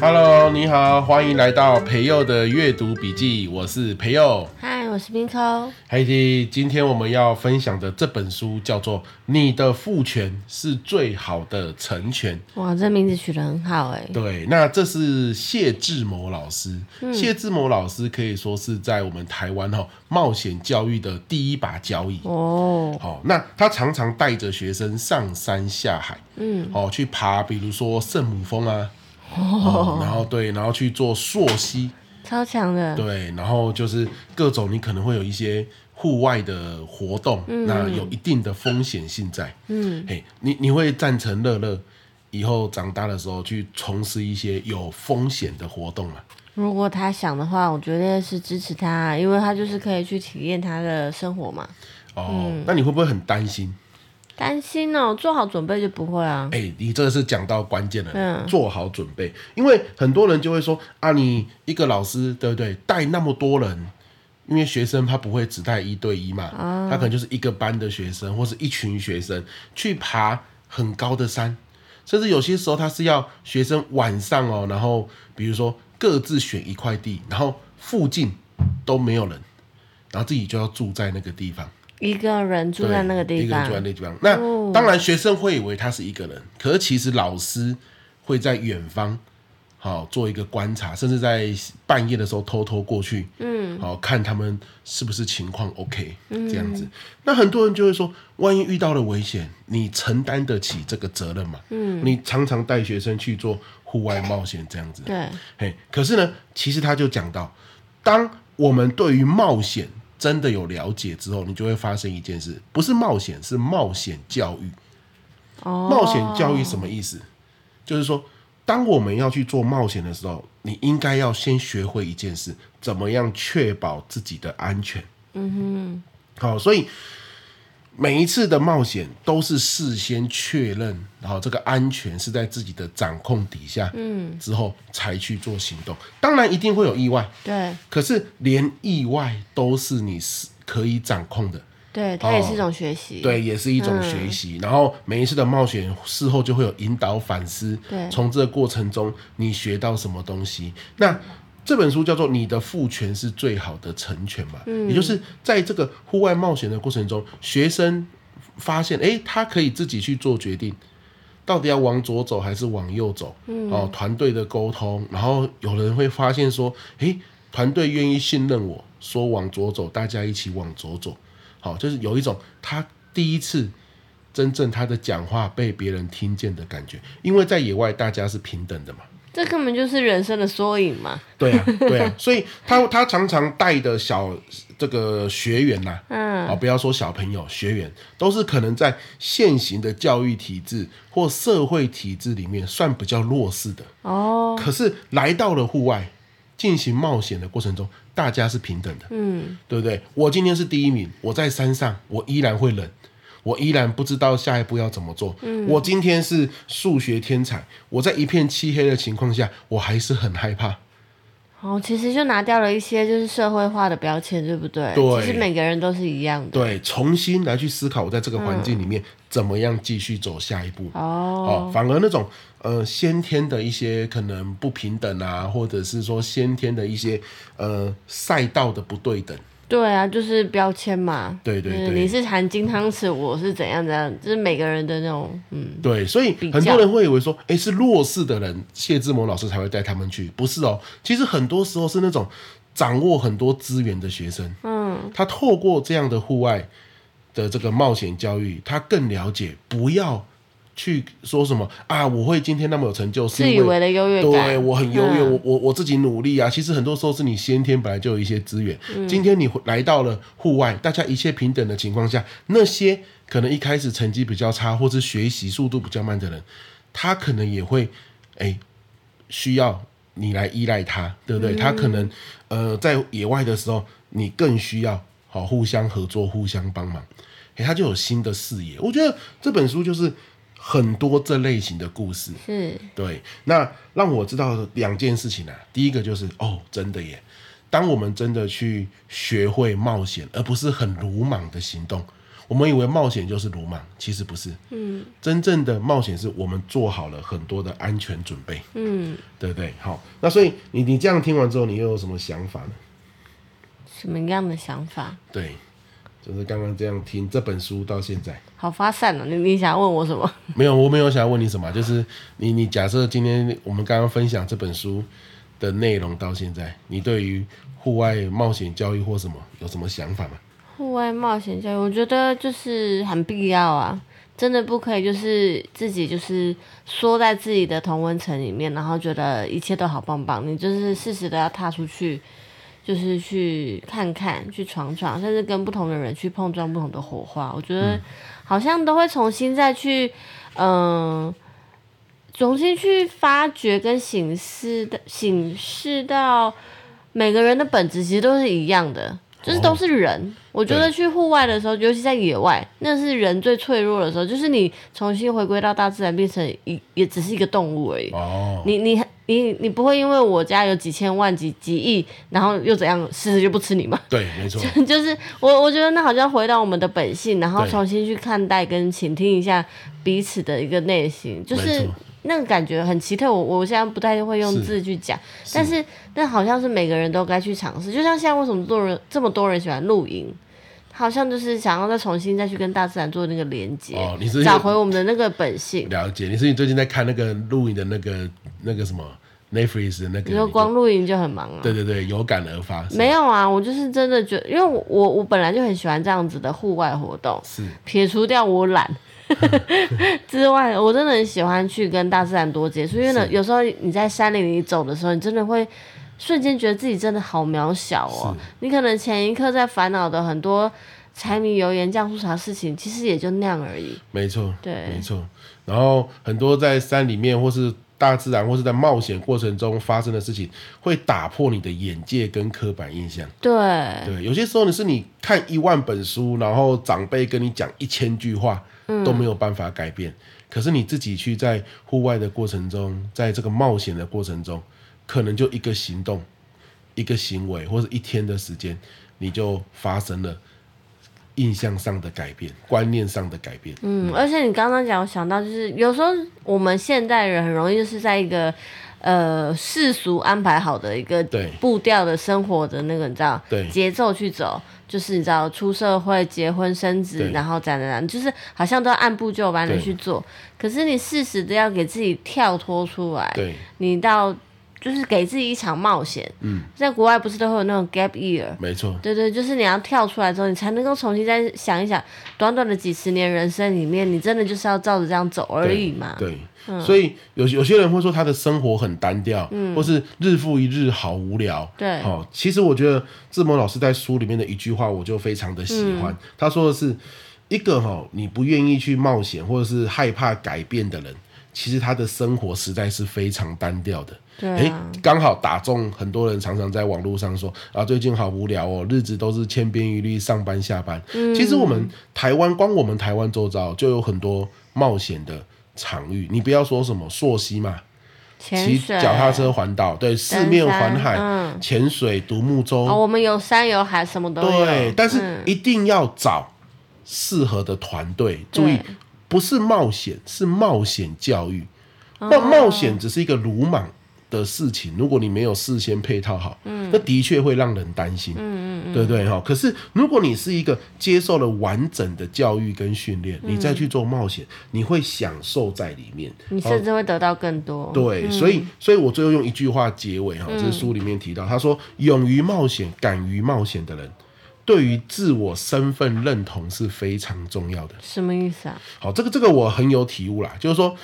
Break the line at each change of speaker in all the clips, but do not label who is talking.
Hello，你好，欢迎来到培佑的阅读笔记，我是培祐。
嗨，我是冰扣。
嗨，T，今天我们要分享的这本书叫做《你的父权是最好的成全》。
哇，这名字取得很好哎。
对，那这是谢志谋老师。嗯、谢志谋老师可以说是在我们台湾哈冒险教育的第一把交椅哦。好，那他常常带着学生上山下海，嗯，哦去爬，比如说圣母峰啊。哦，然后对，然后去做溯溪，
超强的。
对，然后就是各种你可能会有一些户外的活动，嗯、那有一定的风险性在。嗯，嘿，你你会赞成乐乐以后长大的时候去从事一些有风险的活动吗？
如果他想的话，我觉得是支持他，因为他就是可以去体验他的生活嘛。
哦，嗯、那你会不会很担心？
担心哦，做好准备就不会啊。
哎、欸，你这个是讲到关键了，嗯，做好准备，因为很多人就会说啊，你一个老师对不对？带那么多人，因为学生他不会只带一对一嘛，哦、他可能就是一个班的学生或是一群学生去爬很高的山，甚至有些时候他是要学生晚上哦，然后比如说各自选一块地，然后附近都没有人，然后自己就要住在那个地方。
一个人住在那个地方，
一个人住在那个地方。那、哦、当然，学生会以为他是一个人，可是其实老师会在远方，好做一个观察，甚至在半夜的时候偷偷过去，嗯，好看他们是不是情况 OK，嗯、这样子。那很多人就会说，万一遇到了危险，你承担得起这个责任吗？嗯，你常常带学生去做户外冒险，这样子，
对，
嘿。可是呢，其实他就讲到，当我们对于冒险真的有了解之后，你就会发生一件事，不是冒险，是冒险教育。哦，冒险教育什么意思？就是说，当我们要去做冒险的时候，你应该要先学会一件事，怎么样确保自己的安全。嗯哼，好，所以。每一次的冒险都是事先确认，然后这个安全是在自己的掌控底下，嗯，之后才去做行动。当然一定会有意外，
对。
可是连意外都是你是可以掌控的，
对，它也是一种学习，
对，也是一种学习。嗯、然后每一次的冒险事后就会有引导反思，对，从这个过程中你学到什么东西？那。这本书叫做《你的父权是最好的成全》嘛，嗯，也就是在这个户外冒险的过程中，学生发现，哎，他可以自己去做决定，到底要往左走还是往右走，嗯，哦，团队的沟通，然后有人会发现说，哎，团队愿意信任我，说往左走，大家一起往左走，好，就是有一种他第一次真正他的讲话被别人听见的感觉，因为在野外大家是平等的嘛。
这根本就是人生的缩影嘛！
对啊，对啊，所以他他常常带的小这个学员呐、啊，嗯，啊，不要说小朋友，学员都是可能在现行的教育体制或社会体制里面算比较弱势的哦。可是来到了户外进行冒险的过程中，大家是平等的，嗯，对不对？我今天是第一名，我在山上，我依然会冷。我依然不知道下一步要怎么做。嗯，我今天是数学天才，我在一片漆黑的情况下，我还是很害怕。
哦，其实就拿掉了一些就是社会化的标签，对不对？
对，
其实每个人都是一样的。
对，重新来去思考，我在这个环境里面怎么样继续走下一步。哦，哦，反而那种呃先天的一些可能不平等啊，或者是说先天的一些呃赛道的不对等。
对啊，就是标签嘛。
对对对，
你是含金汤匙，我是怎样怎样，就是每个人的那种嗯。
对，所以很多人会以为说，哎，是弱势的人，谢志摩老师才会带他们去，不是哦。其实很多时候是那种掌握很多资源的学生，嗯，他透过这样的户外的这个冒险教育，他更了解不要。去说什么啊？我会今天那么有成就，是因为
自以为的优越感。
对，我很优越，嗯、我我我自己努力啊。其实很多时候是你先天本来就有一些资源。嗯、今天你来到了户外，大家一切平等的情况下，那些可能一开始成绩比较差，或是学习速度比较慢的人，他可能也会哎需要你来依赖他，对不对？嗯、他可能呃在野外的时候，你更需要好互相合作、互相帮忙，哎，他就有新的视野。我觉得这本书就是。很多这类型的故事，
是
对。那让我知道两件事情啊，第一个就是哦，真的耶。当我们真的去学会冒险，而不是很鲁莽的行动，我们以为冒险就是鲁莽，其实不是。嗯，真正的冒险是我们做好了很多的安全准备。嗯，对不对？好，那所以你你这样听完之后，你又有什么想法呢？
什么样的想法？
对，就是刚刚这样听这本书到现在，
好发散了。你你想问我什么？
没有，我没有想要问你什么，就是你你假设今天我们刚刚分享这本书的内容到现在，你对于户外冒险教育或什么有什么想法吗？
户外冒险教育，我觉得就是很必要啊！真的不可以，就是自己就是缩在自己的同温层里面，然后觉得一切都好棒棒。你就是适时的要踏出去，就是去看看，去闯闯，甚至跟不同的人去碰撞不同的火花。我觉得好像都会重新再去，嗯、呃，重新去发掘跟醒思的，醒视到每个人的本质其实都是一样的。就是都是人，哦、我觉得去户外的时候，尤其在野外，那是人最脆弱的时候。就是你重新回归到大自然，变成一也只是一个动物而已。哦，你你你你不会因为我家有几千万几几亿，然后又怎样，狮子就不吃你吗？
对，没错。
就是我我觉得那好像回到我们的本性，然后重新去看待跟倾听一下彼此的一个内心，就是。那个感觉很奇特，我我现在不太会用字去讲，但是那好像是每个人都该去尝试。就像现在为什么多人这么多人喜欢露营，好像就是想要再重新再去跟大自然做那个连接，哦，你是找回我们的那个本性。
了解，你是你最近在看那个露营的那个那个什么 Netflix 的那个？
你说光露营就很忙啊？
对对对，有感而发。
没有啊，我就是真的觉得，因为我我我本来就很喜欢这样子的户外活动，是撇除掉我懒。之外，我真的很喜欢去跟大自然多接触，因为呢，有时候你在山林里走的时候，你真的会瞬间觉得自己真的好渺小哦。你可能前一刻在烦恼的很多柴米油盐酱醋茶事情，其实也就那样而已。
没错，对，没错。然后很多在山里面或是大自然或是在冒险过程中发生的事情，会打破你的眼界跟刻板印象。
对，
对，有些时候你是你看一万本书，然后长辈跟你讲一千句话。都没有办法改变，可是你自己去在户外的过程中，在这个冒险的过程中，可能就一个行动、一个行为，或者一天的时间，你就发生了印象上的改变、观念上的改变。
嗯，而且你刚刚讲，我想到就是有时候我们现代人很容易就是在一个呃世俗安排好的一个步调的生活的那个你知道节奏去走。就是你知道出社会、结婚、生子，然后怎样怎样，就是好像都要按部就班的去做。可是你适时的要给自己跳脱出来，你到就是给自己一场冒险。嗯，在国外不是都会有那种 gap year？没错，对对，就是你要跳出来之后，你才能够重新再想一想，短短的几十年人生里面，你真的就是要照着这样走而已嘛？对。对所以有有些人会说他的生活很单调，嗯，或是日复一日好无聊，对，好，其实我觉得志摩老师在书里面的一句话，我就非常的喜欢。他说的是，一个哈，你不愿意去冒险或者是害怕改变的人，其实他的生活实在是非常单调的。对，哎，刚好打中很多人常常在网络上说啊，最近好无聊哦，日子都是千篇一律，上班下班。其实我们台湾，光我们台湾周遭就有很多冒险的。场域，你不要说什么溯溪嘛，骑脚踏车环岛，对，四面环海，潜、嗯、水、独木舟、哦。我们有山有海，什么都有。
对，但是一定要找适合的团队。嗯、注意，不是冒险，是冒险教育。冒冒险只是一个鲁莽的事情，如果你没有事先配套好，嗯，那的确会让人担心，嗯嗯嗯，对不对哈？可是如果你是一个接受了完整的教育跟训练，嗯，你再去做冒险，你会享受在里面，
你甚至会得到更多。
对，嗯，所以，所以我最后用一句话结尾哈，这是书里面提到，他说：“勇于冒险、敢于冒险的人，对于自我身份认同是非常重要的。”
什么意思啊？
好，这个这个我很有体悟啦，就是说。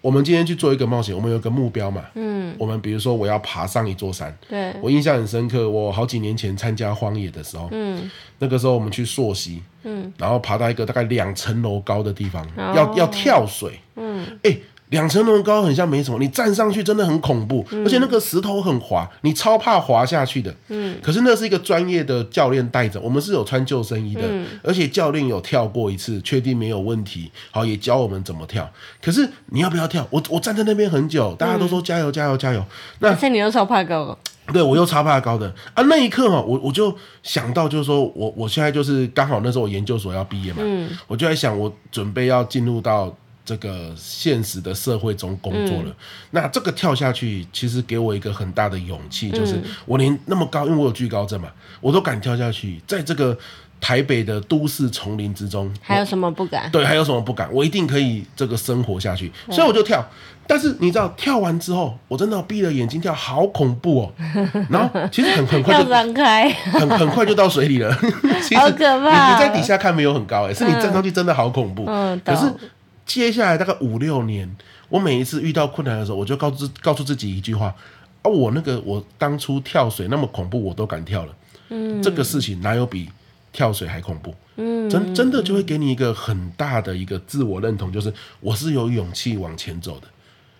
我们今天去做一个冒险，我们有个目标嘛？嗯，我们比如说我要爬上一座山，对，我印象很深刻。我好几年前参加荒野的时候，嗯，那个时候我们去溯溪，嗯，然后爬到一个大概两层楼高的地方，哦、要要跳水，嗯，哎、欸。两层楼高很像没什么，你站上去真的很恐怖，嗯、而且那个石头很滑，你超怕滑下去的。嗯，可是那是一个专业的教练带着，我们是有穿救生衣的，嗯、而且教练有跳过一次，确定没有问题，好，也教我们怎么跳。可是你要不要跳？我我站在那边很久，大家都说加油加油加油。那而且
你又超怕高。
对，我又超怕高的啊！那一刻哈，我我就想到，就是说我我现在就是刚好那时候我研究所要毕业嘛，嗯，我就在想，我准备要进入到这个现实的社会中工作了。嗯、那这个跳下去，其实给我一个很大的勇气，就是我连那么高，因为我有惧高症嘛，我都敢跳下去，在这个。台北的都市丛林之中，
还有什么不敢？
对，还有什么不敢？我一定可以这个生活下去，所以我就跳。但是你知道，跳完之后，我真的闭了眼睛跳，好恐怖哦。然后其实很很快就
张开，
很很快就到水里了。其实
好可怕！
你你在底下看没有很高，哎，是你站上去真的好恐怖。嗯，可是接下来大概五六年，我每一次遇到困难的时候，我就告知告诉自己一句话：啊，我那个我当初跳水那么恐怖，我都敢跳了。嗯，这个事情哪有比？跳水还恐怖，嗯，真真的就会给你一个很大的一个自我认同，就是我是有勇气往前走的，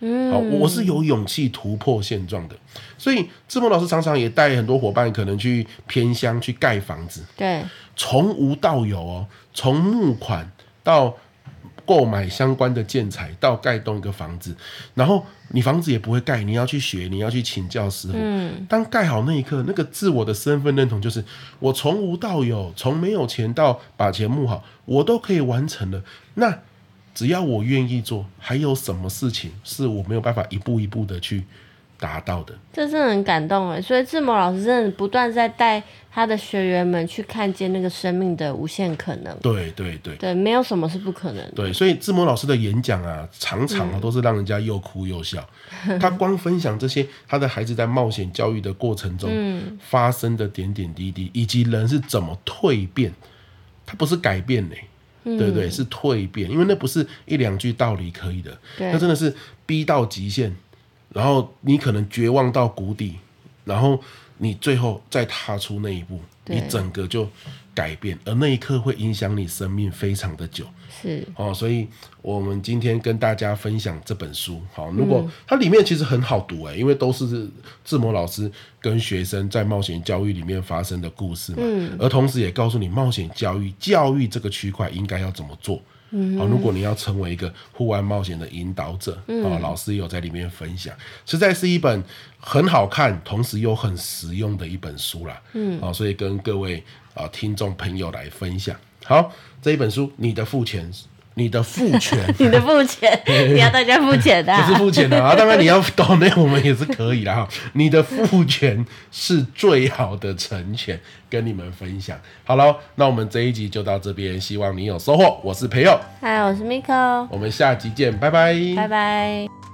嗯，好，我是有勇气突破现状的。所以志摩老师常常也带很多伙伴可能去偏乡去盖房子，
对，
从无到有哦，从募款到。购买相关的建材到盖动一个房子，然后你房子也不会盖，你要去学，你要去请教师傅。嗯，当盖好那一刻，那个自我的身份认同就是我从无到有，从没有钱到把钱募好，我都可以完成了。那只要我愿意做，还有什么事情是我没有办法一步一步的去达到的？
这真的很感动哎！所以志摩老师真的不断在带。他的学员们去看见那个生命的无限可能。
对对对，
对，没有什么是不可能的。
对，所以志摩老师的演讲啊，常常都是让人家又哭又笑。嗯、他光分享这些他的孩子在冒险教育的过程中发生的点点滴滴，以及人是怎么蜕变，他不是改变呢、欸，对不对？是蜕变，因为那不是一两句道理可以的，那真的是逼到极限，然后你可能绝望到谷底，然后。你最后再踏出那一步，你整个就改变，而那一刻会影响你生命非常的久。
是
哦，所以我们今天跟大家分享这本书。好，如果它里面其实很好读诶，因为都是志摩老师跟学生在冒险教育里面发生的故事嘛。嗯，而同时也告诉你冒险教育教育这个区块应该要怎么做。嗯，好，如果你要成为一个户外冒险的引导者，嗯，老师有在里面分享，实在是一本很好看，同时又很实用的一本书啦。嗯，好，所以跟各位啊听众朋友来分享。好，这一本书，你的父权。你的父权，
你的父权，你要大家付钱的，
不是付钱的啊！当然你要懂那我们也是可以的哈。你的父权是最好的成全，跟你们分享。好了，那我们这一集就到这边，希望你有收获。我是培佑，
嗨，我是 Miko，
我们下集见，拜拜，
拜拜。